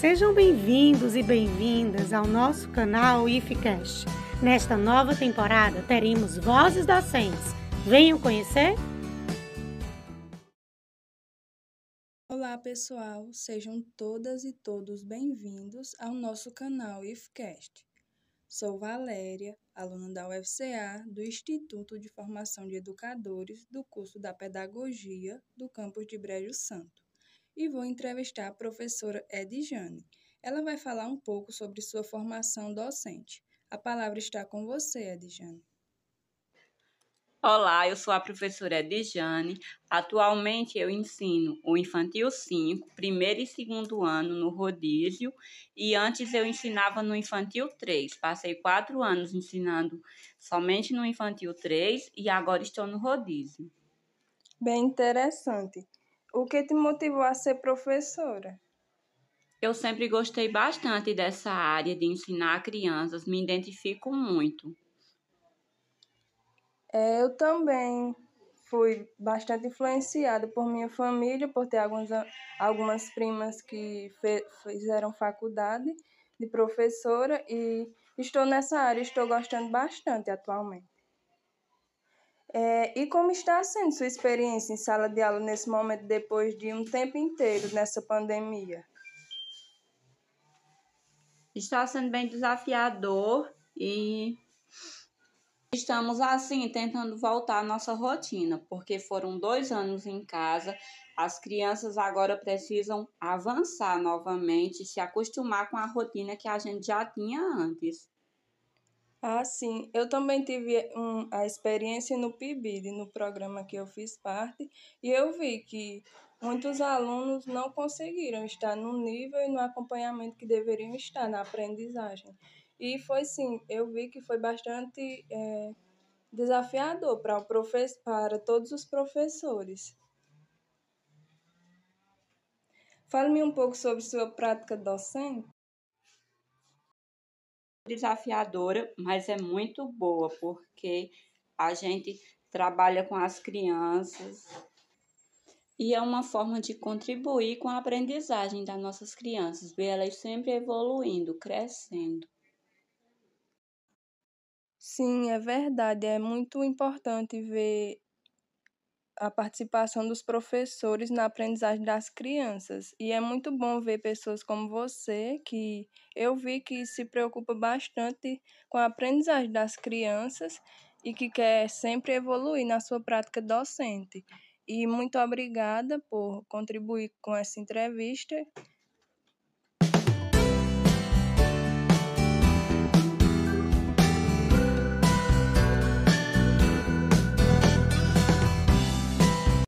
Sejam bem-vindos e bem-vindas ao nosso canal IFCast. Nesta nova temporada teremos vozes docentes. Venham conhecer? Olá pessoal, sejam todas e todos bem-vindos ao nosso canal IFCast. Sou Valéria, aluna da UFCA do Instituto de Formação de Educadores do curso da Pedagogia do campus de Brejo Santo e vou entrevistar a professora Edjane. Ela vai falar um pouco sobre sua formação docente. A palavra está com você, Edjane. Olá, eu sou a professora Edjane. Atualmente eu ensino o Infantil 5, primeiro e segundo ano no rodízio, e antes eu ensinava no Infantil 3. Passei quatro anos ensinando somente no Infantil 3 e agora estou no rodízio. Bem interessante. O que te motivou a ser professora? Eu sempre gostei bastante dessa área de ensinar crianças, me identifico muito. É, eu também fui bastante influenciada por minha família, por ter algumas, algumas primas que fe, fizeram faculdade de professora e estou nessa área, estou gostando bastante atualmente. É, e como está sendo sua experiência em sala de aula nesse momento, depois de um tempo inteiro nessa pandemia? Está sendo bem desafiador e estamos assim tentando voltar à nossa rotina, porque foram dois anos em casa. As crianças agora precisam avançar novamente, se acostumar com a rotina que a gente já tinha antes. Ah, sim. Eu também tive um, a experiência no PIBID, no programa que eu fiz parte, e eu vi que muitos alunos não conseguiram estar no nível e no acompanhamento que deveriam estar na aprendizagem. E foi sim, eu vi que foi bastante é, desafiador para, o para todos os professores. Fale-me um pouco sobre sua prática docente desafiadora, mas é muito boa, porque a gente trabalha com as crianças e é uma forma de contribuir com a aprendizagem das nossas crianças, ver elas sempre evoluindo, crescendo. Sim, é verdade. É muito importante ver a participação dos professores na aprendizagem das crianças. E é muito bom ver pessoas como você, que eu vi que se preocupa bastante com a aprendizagem das crianças e que quer sempre evoluir na sua prática docente. E muito obrigada por contribuir com essa entrevista